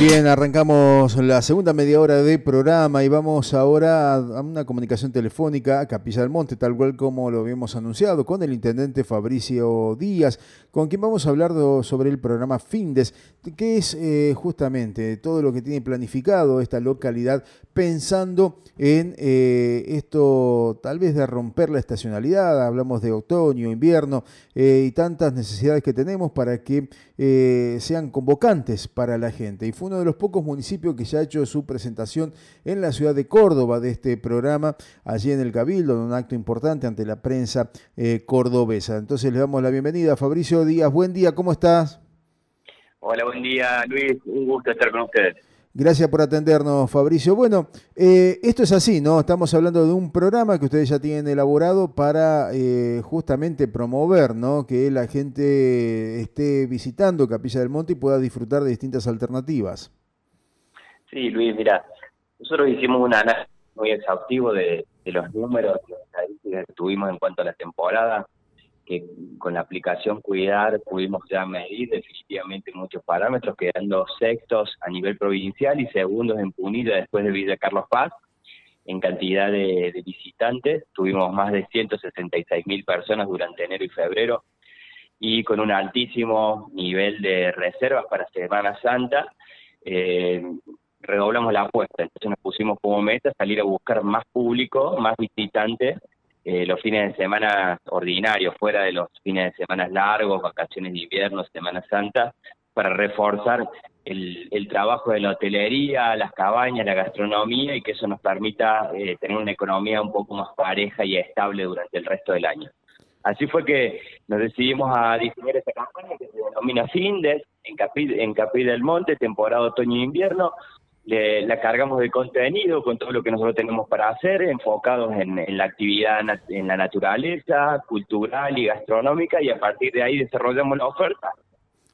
Bien, arrancamos la segunda media hora de programa y vamos ahora a una comunicación telefónica a Capilla del Monte, tal cual como lo habíamos anunciado, con el intendente Fabricio Díaz, con quien vamos a hablar sobre el programa Findes, que es eh, justamente todo lo que tiene planificado esta localidad, pensando en eh, esto tal vez de romper la estacionalidad, hablamos de otoño, invierno eh, y tantas necesidades que tenemos para que sean convocantes para la gente. Y uno de los pocos municipios que ya ha hecho su presentación en la ciudad de Córdoba de este programa, allí en el Cabildo, en un acto importante ante la prensa eh, cordobesa. Entonces le damos la bienvenida a Fabricio Díaz. Buen día, ¿cómo estás? Hola, buen día Luis, un gusto estar con ustedes. Gracias por atendernos, Fabricio. Bueno, eh, esto es así, ¿no? Estamos hablando de un programa que ustedes ya tienen elaborado para eh, justamente promover, ¿no? Que la gente esté visitando Capilla del Monte y pueda disfrutar de distintas alternativas. Sí, Luis, mira, nosotros hicimos un análisis muy exhaustivo de, de los números, de las estadísticas que tuvimos en cuanto a la temporada que con la aplicación Cuidar pudimos ya medir definitivamente muchos parámetros, quedando sextos a nivel provincial y segundos en Punilla después de Villa Carlos Paz. En cantidad de, visitantes, tuvimos más de 166 mil personas durante enero y febrero y con un altísimo nivel de reservas para Semana Santa. Eh, redoblamos la apuesta, entonces nos pusimos como meta salir a buscar más público, más visitantes eh, los fines de semana ordinarios, fuera de los fines de semana largos, vacaciones de invierno, Semana Santa, para reforzar el, trabajo de la hotelería, las cabañas, la gastronomía y que eso nos permita eh, tener una economía un poco más pareja y estable durante el resto del año. Así fue que nos decidimos a diseñar esta campaña que se denomina Findes, en Capilla en Capí del Monte, temporada otoño-invierno, la cargamos de contenido con todo lo que nosotros tenemos para hacer, enfocados en, la actividad en la naturaleza, cultural y gastronómica, y a partir de ahí desarrollamos la oferta.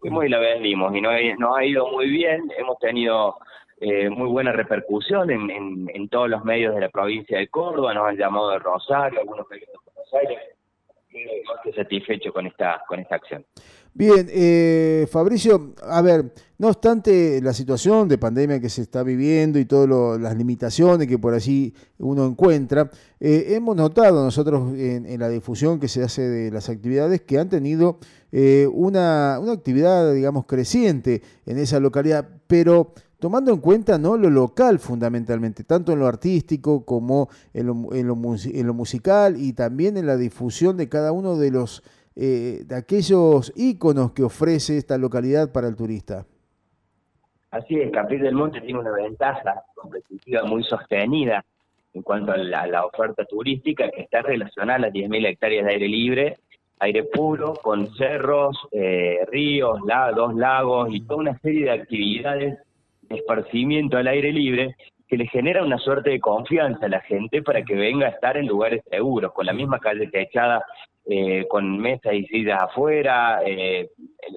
Fuimos y la vendimos, y nos, ha ido muy bien, hemos tenido eh, muy buena repercusión en, en, todos los medios de la provincia de Córdoba, nos han llamado de Rosario, algunos medios de Buenos Aires, más que satisfecho con esta, con esta acción. Bien, eh, Fabricio, a ver, no obstante la situación de pandemia que se está viviendo y todas las limitaciones que por allí uno encuentra, eh, hemos notado nosotros en, la difusión que se hace de las actividades que han tenido eh, una, una actividad, digamos, creciente en esa localidad, pero tomando en cuenta ¿no? lo local fundamentalmente, tanto en lo artístico como en lo, en lo, en lo musical y también en la difusión de cada uno de los eh, de aquellos íconos que ofrece esta localidad para el turista. Así es, Capri del Monte tiene una ventaja competitiva muy sostenida en cuanto a la, oferta turística que está relacionada a las 10.000 hectáreas de aire libre, aire puro, con cerros, eh, ríos, dos lagos y toda una serie de actividades de esparcimiento al aire libre que le genera una suerte de confianza a la gente para que venga a estar en lugares seguros, con la misma calle techada, eh, con mesas y sillas afuera, eh,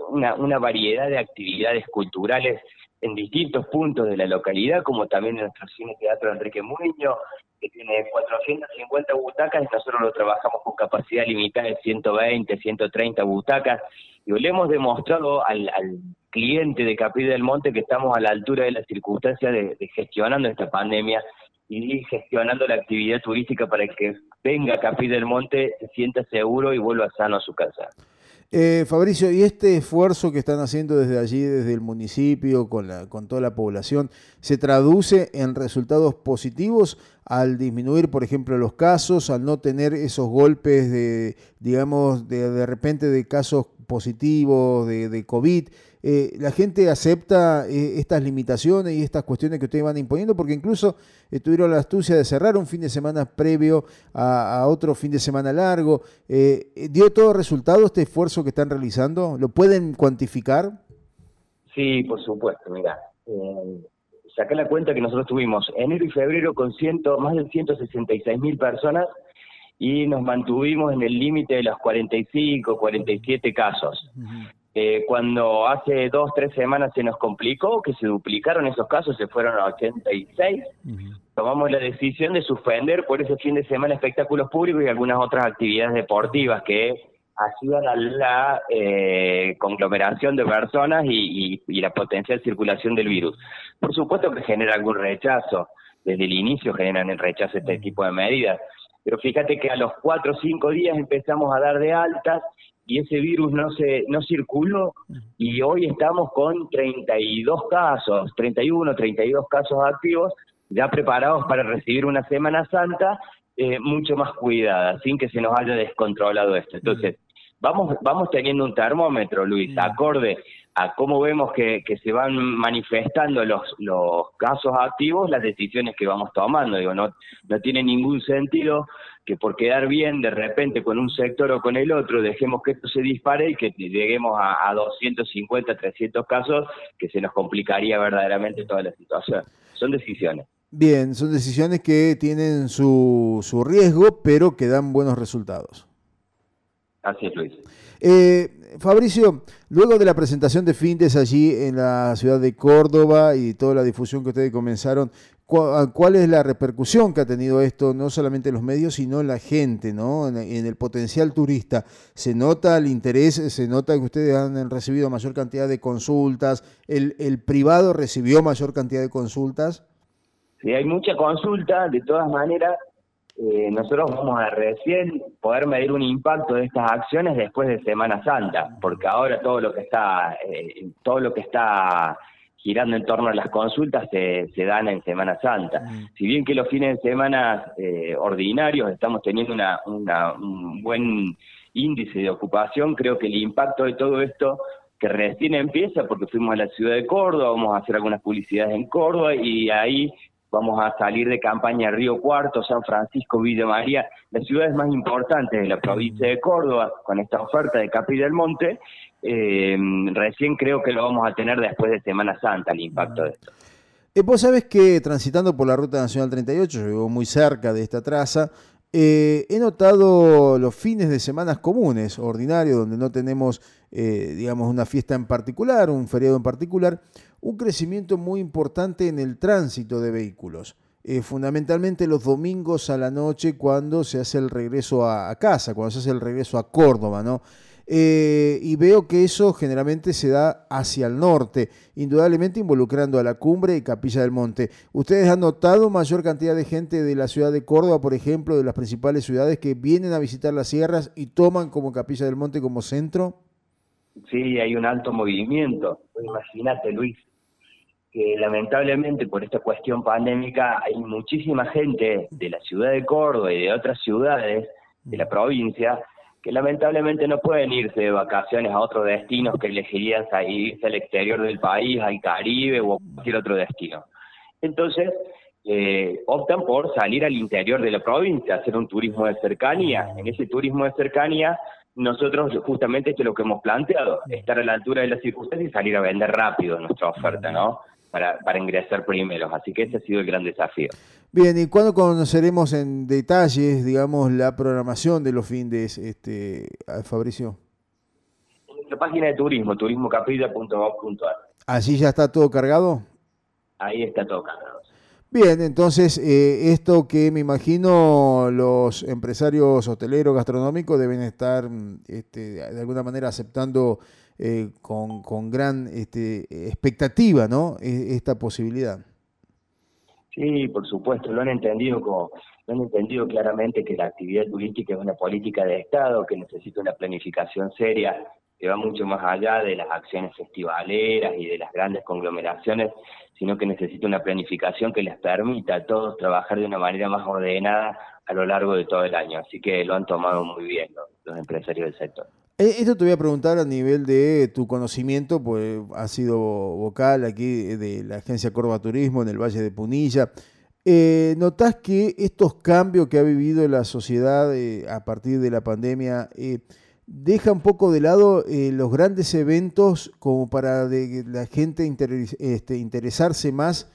una, una variedad de actividades culturales en distintos puntos de la localidad, como también en nuestro cine teatro Enrique Muñoz, que tiene 450 butacas y nosotros lo trabajamos con capacidad limitada de 120, 130 butacas. Y le hemos demostrado al, cliente de Capilla del Monte que estamos a la altura de las circunstancias de, gestionando esta pandemia y gestionando la actividad turística para que venga a Capilla del Monte, se sienta seguro y vuelva sano a su casa. Eh, Fabricio, ¿y este esfuerzo que están haciendo desde allí, desde el municipio, con, la, con toda la población, se traduce en resultados positivos al disminuir, por ejemplo, los casos, al no tener esos golpes de, digamos, de, de repente de casos positivos, de, de COVID? Eh, la gente acepta eh, estas limitaciones y estas cuestiones que ustedes van imponiendo, porque incluso eh, tuvieron la astucia de cerrar un fin de semana previo a, otro fin de semana largo. ¿Dio todo resultado este esfuerzo que están realizando? ¿Lo pueden cuantificar? Sí, por supuesto, mira. saca la cuenta que nosotros tuvimos enero y febrero con ciento, más de 166 mil personas y nos mantuvimos en el límite de los 45, 47 casos. Eh, cuando hace dos, tres semanas se nos complicó, que se duplicaron esos casos, se fueron a 86, tomamos la decisión de suspender por ese fin de semana espectáculos públicos y algunas otras actividades deportivas que ayudan a la eh, conglomeración de personas y, y, la potencial circulación del virus. Por supuesto que genera algún rechazo, desde el inicio generan el rechazo este tipo de medidas, pero fíjate que a los cuatro o cinco días empezamos a dar de altas y ese virus no se no circuló y hoy estamos con 32 casos, 31, 32 casos activos ya preparados para recibir una Semana Santa eh, mucho más cuidada, sin que se nos haya descontrolado esto. Entonces, vamos, vamos teniendo un termómetro, Luis, acorde a cómo vemos que, que se van manifestando los, los casos activos, las decisiones que vamos tomando. Digo, no, no tiene ningún sentido que por quedar bien de repente con un sector o con el otro dejemos que esto se dispare y que lleguemos a, a 250, 300 casos, que se nos complicaría verdaderamente toda la situación. Son decisiones. Bien, son decisiones que tienen su, su riesgo, pero que dan buenos resultados. Así es, Luis. Eh, Fabricio, luego de la presentación de Findes allí en la ciudad de Córdoba y toda la difusión que ustedes comenzaron, ¿cuál es la repercusión que ha tenido esto, no solamente en los medios, sino en la gente, ¿no? en, el potencial turista? ¿Se nota el interés? ¿Se nota que ustedes han recibido mayor cantidad de consultas? ¿El, el privado recibió mayor cantidad de consultas? Sí, hay mucha consulta, de todas maneras, eh, nosotros vamos a recién poder medir un impacto de estas acciones después de Semana Santa, porque ahora todo lo que está, eh, todo lo que está girando en torno a las consultas se, se dan en Semana Santa. Si bien que los fines de semana eh, ordinarios estamos teniendo una, una, un buen índice de ocupación, creo que el impacto de todo esto que recién empieza, porque fuimos a la ciudad de Córdoba, vamos a hacer algunas publicidades en Córdoba y ahí vamos a salir de campaña Río Cuarto, San Francisco, Villa María, las ciudades más importantes de la provincia de Córdoba, con esta oferta de Capi del Monte. Eh, recién creo que lo vamos a tener después de Semana Santa, el impacto de esto. Eh, vos sabés que transitando por la Ruta Nacional 38, yo vivo muy cerca de esta traza, eh, he notado los fines de semanas comunes, ordinarios, donde no tenemos, digamos, una fiesta en particular, un feriado en particular, un crecimiento muy importante en el tránsito de vehículos. Eh, fundamentalmente los domingos a la noche cuando se hace el regreso a, casa, cuando se hace el regreso a Córdoba, ¿no? Eh, y veo que eso generalmente se da hacia el norte, indudablemente involucrando a la cumbre y Capilla del Monte. ¿Ustedes han notado mayor cantidad de gente de la ciudad de Córdoba, por ejemplo, de las principales ciudades que vienen a visitar las sierras y toman como Capilla del Monte como centro? Sí, hay un alto movimiento. Imagínate, Luis, que lamentablemente por esta cuestión pandémica hay muchísima gente de la ciudad de Córdoba y de otras ciudades de la provincia que lamentablemente no pueden irse de vacaciones a otros destinos que elegirían irse al exterior del país, al Caribe o a cualquier otro destino. Entonces, eh, optan por salir al interior de la provincia, hacer un turismo de cercanía. En ese turismo de cercanía, nosotros justamente esto es lo que hemos planteado, estar a la altura de las circunstancias y salir a vender rápido nuestra oferta, ¿no? Para, para ingresar primeros. Así que ese ha sido el gran desafío. Bien, ¿y cuándo conoceremos en detalles, digamos, la programación de los fines, este, Fabricio? En nuestra página de turismo, turismocapilla.gov.ar. ¿Allí ya está todo cargado? Ahí está todo cargado. Bien, entonces eh, esto que me imagino los empresarios hoteleros gastronómicos deben estar este, de alguna manera aceptando eh, con, con, gran este, expectativa, ¿no? E, esta posibilidad. Sí, por supuesto, lo han entendido como, lo han entendido claramente que la actividad turística es una política de Estado que necesita una planificación seria que va mucho más allá de las acciones festivaleras y de las grandes conglomeraciones, sino que necesita una planificación que les permita a todos trabajar de una manera más ordenada a lo largo de todo el año. Así que lo han tomado muy bien los empresarios del sector. Eh, esto te voy a preguntar a nivel de tu conocimiento, pues has sido vocal aquí de la agencia Córdoba Turismo en el Valle de Punilla. Eh, ¿Notás que estos cambios que ha vivido la sociedad eh, a partir de la pandemia eh, deja un poco de lado los grandes eventos como para de, la gente este, interesarse más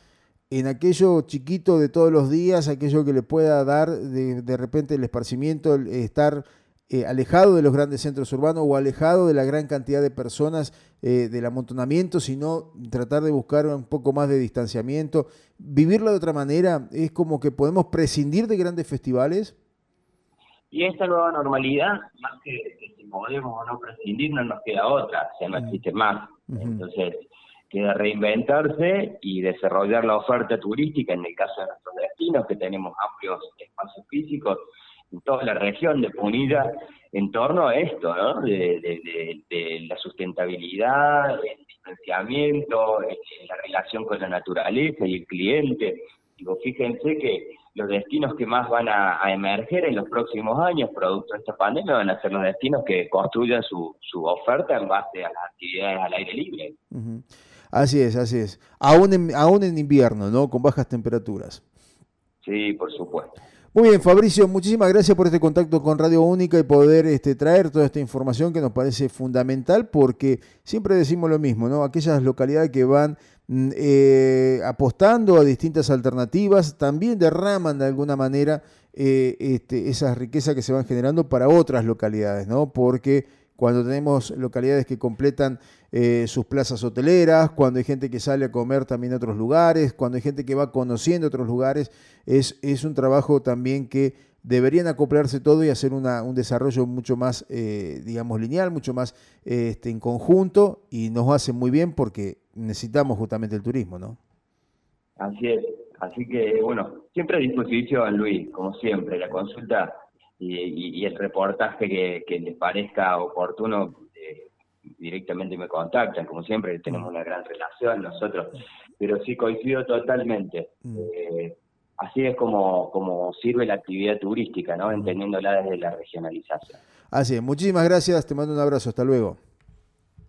en aquello chiquito de todos los días, aquello que le pueda dar de, de repente el esparcimiento, el estar eh, alejado de los grandes centros urbanos o alejado de la gran cantidad de personas eh, del amontonamiento, sino tratar de buscar un poco más de distanciamiento. Vivirlo de otra manera es como que podemos prescindir de grandes festivales. Y esta nueva normalidad, más que, si podemos o no prescindir, no nos queda otra, o sea, no existe más. Entonces, queda reinventarse y desarrollar la oferta turística en el caso de nuestros destinos, que tenemos amplios espacios físicos toda la región de Punilla en torno a esto, ¿no? De, la sustentabilidad, el distanciamiento, la relación con la naturaleza y el cliente. Digo, fíjense que los destinos que más van a, emerger en los próximos años, producto de esta pandemia, van a ser los destinos que construyan su, su oferta en base a las actividades al aire libre. Así es, así es. Aún en, aún en invierno, ¿no? Con bajas temperaturas. Sí, por supuesto. Muy bien, Fabricio, muchísimas gracias por este contacto con Radio Única y poder este, traer toda esta información que nos parece fundamental porque siempre decimos lo mismo, ¿no? Aquellas localidades que van mm, eh, apostando a distintas alternativas también derraman de alguna manera eh, este, esas riquezas que se van generando para otras localidades, ¿no? Porque cuando tenemos localidades que completan eh, sus plazas hoteleras, cuando hay gente que sale a comer también a otros lugares, cuando hay gente que va conociendo otros lugares, es, es un trabajo también que deberían acoplarse todo y hacer una, un desarrollo mucho más, eh, digamos, lineal, mucho más este, en conjunto y nos hace muy bien porque necesitamos justamente el turismo, ¿no? Así es, así que bueno, siempre a disposición, Luis, como siempre, la consulta y, el reportaje que, les parezca oportuno, eh, directamente me contactan, como siempre, tenemos una gran relación nosotros, pero sí coincido totalmente. Mm. Eh, así es como, como sirve la actividad turística, ¿no? Mm. entendiéndola desde la regionalización. Así es, muchísimas gracias, te mando un abrazo, hasta luego.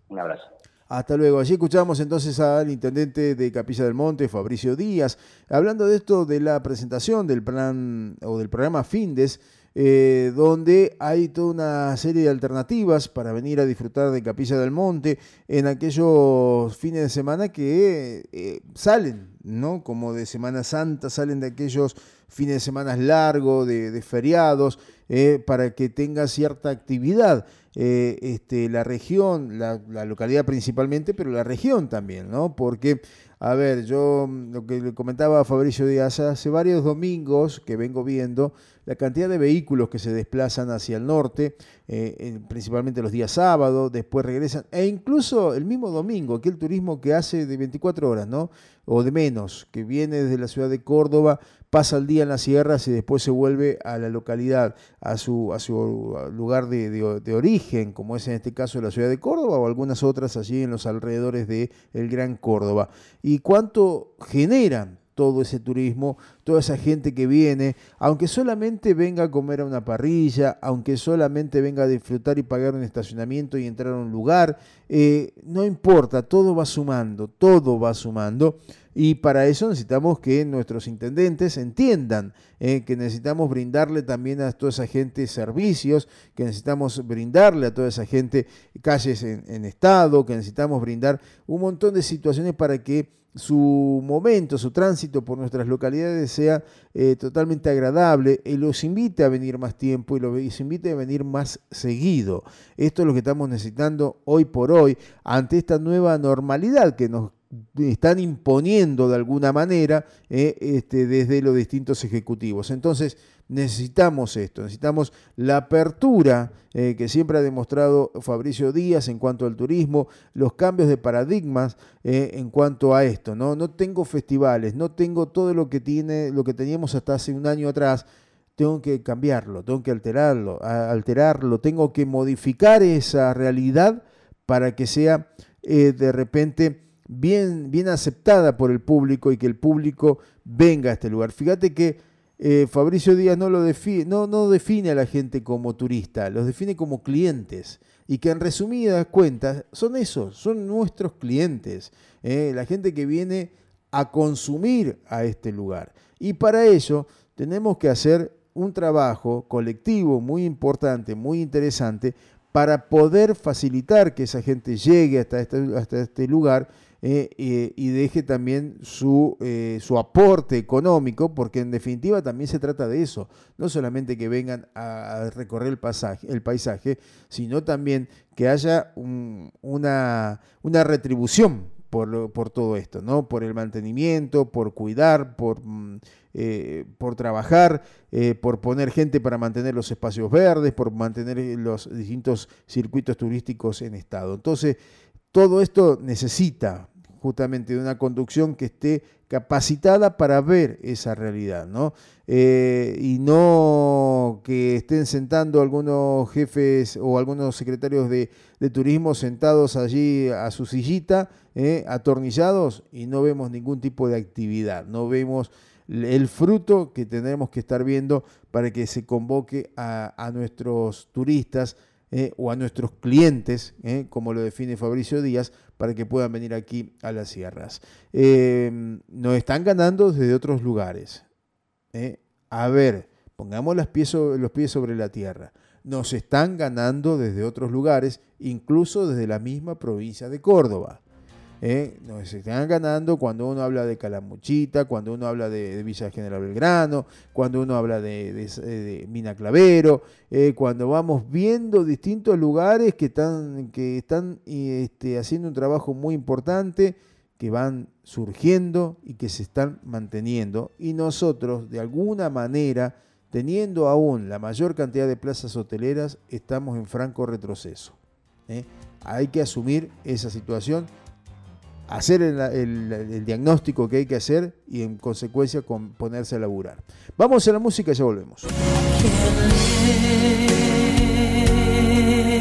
Un abrazo. Hasta luego. Allí escuchamos entonces al intendente de Capilla del Monte, Fabricio Díaz, hablando de esto de la presentación del plan o del programa FINDES, eh, donde hay toda una serie de alternativas para venir a disfrutar de Capilla del Monte en aquellos fines de semana que eh, salen, ¿no? Como de Semana Santa, salen de aquellos fines de semana largos, de, feriados, eh, para que tenga cierta actividad. este, la región, la, la, localidad principalmente, pero la región también, ¿no? Porque a ver, yo mm, lo que le comentaba a Fabricio Díaz, hace varios domingos que vengo viendo la cantidad de vehículos que se desplazan hacia el norte, eh, principalmente los días sábados, después regresan, e incluso el mismo domingo, aquel turismo que hace de 24 horas, ¿no? O de menos, que viene desde la ciudad de Córdoba, pasa el día en las sierras y después se vuelve a la localidad, a su, a su lugar de, de, origen, como es en este caso la ciudad de Córdoba o algunas otras allí en los alrededores de el Gran Córdoba. ¿Y cuánto generan todo ese turismo, toda esa gente que viene, aunque solamente venga a comer a una parrilla, aunque solamente venga a disfrutar y pagar un estacionamiento y entrar a un lugar, eh, no importa, todo va sumando, todo va sumando. Y para eso necesitamos que nuestros intendentes entiendan eh, que necesitamos brindarle también a toda esa gente servicios, que necesitamos brindarle a toda esa gente calles en, en estado, que necesitamos brindar un montón de situaciones para que su momento, su tránsito por nuestras localidades sea eh, totalmente agradable y los invite a venir más tiempo y los invite a venir más seguido. Esto es lo que estamos necesitando hoy por hoy ante esta nueva normalidad que nos están imponiendo de alguna manera eh, este, desde los distintos ejecutivos. Entonces, necesitamos esto, necesitamos la apertura eh, que siempre ha demostrado Fabricio Díaz en cuanto al turismo, los cambios de paradigmas eh, en cuanto a esto. ¿no? no tengo festivales, no tengo todo lo que, tiene, lo que teníamos hasta hace un año atrás, tengo que cambiarlo, tengo que alterarlo, alterarlo, tengo que modificar esa realidad para que sea de repente bien, bien aceptada por el público y que el público venga a este lugar. Fíjate que eh, Fabricio Díaz no, lo define, no, no define a la gente como turista, los define como clientes. Y que en resumidas cuentas son esos, son nuestros clientes, eh, la gente que viene a consumir a este lugar. Y para ello tenemos que hacer un trabajo colectivo muy importante, muy interesante, para poder facilitar que esa gente llegue hasta este, hasta este lugar eh, y deje también su, eh, su aporte económico, porque en definitiva también se trata de eso, no solamente que vengan a, recorrer el, paisaje, sino también que haya una, una retribución por, por, todo esto, ¿no? Por el mantenimiento, por cuidar, por, mm, eh, por trabajar, eh, por poner gente para mantener los espacios verdes, por mantener los distintos circuitos turísticos en estado. Entonces, todo esto necesita justamente de una conducción que esté capacitada para ver esa realidad, ¿no? Eh, y no que estén sentando algunos jefes o algunos secretarios de, turismo sentados allí a su sillita, eh, atornillados, y no vemos ningún tipo de actividad, no vemos el fruto que tendremos que estar viendo para que se convoque a nuestros turistas eh, o a nuestros clientes, eh, como lo define Fabricio Díaz, para que puedan venir aquí a las sierras. Eh, nos están ganando desde otros lugares. A ver, pongamos los pies sobre la tierra. Nos están ganando desde otros lugares, incluso desde la misma provincia de Córdoba. ¿Eh? nos están ganando cuando uno habla de Calamuchita, cuando uno habla de, Villa General Belgrano, cuando uno habla de, Mina Clavero, eh, cuando vamos viendo distintos lugares que están, que están este, haciendo un trabajo muy importante, que van surgiendo y que se están manteniendo. Y nosotros, de alguna manera, teniendo aún la mayor cantidad de plazas hoteleras, estamos en franco retroceso. ¿eh? Hay que asumir esa situación hacer el, diagnóstico que hay que hacer y en consecuencia con ponerse a laburar. Vamos a la música y ya volvemos.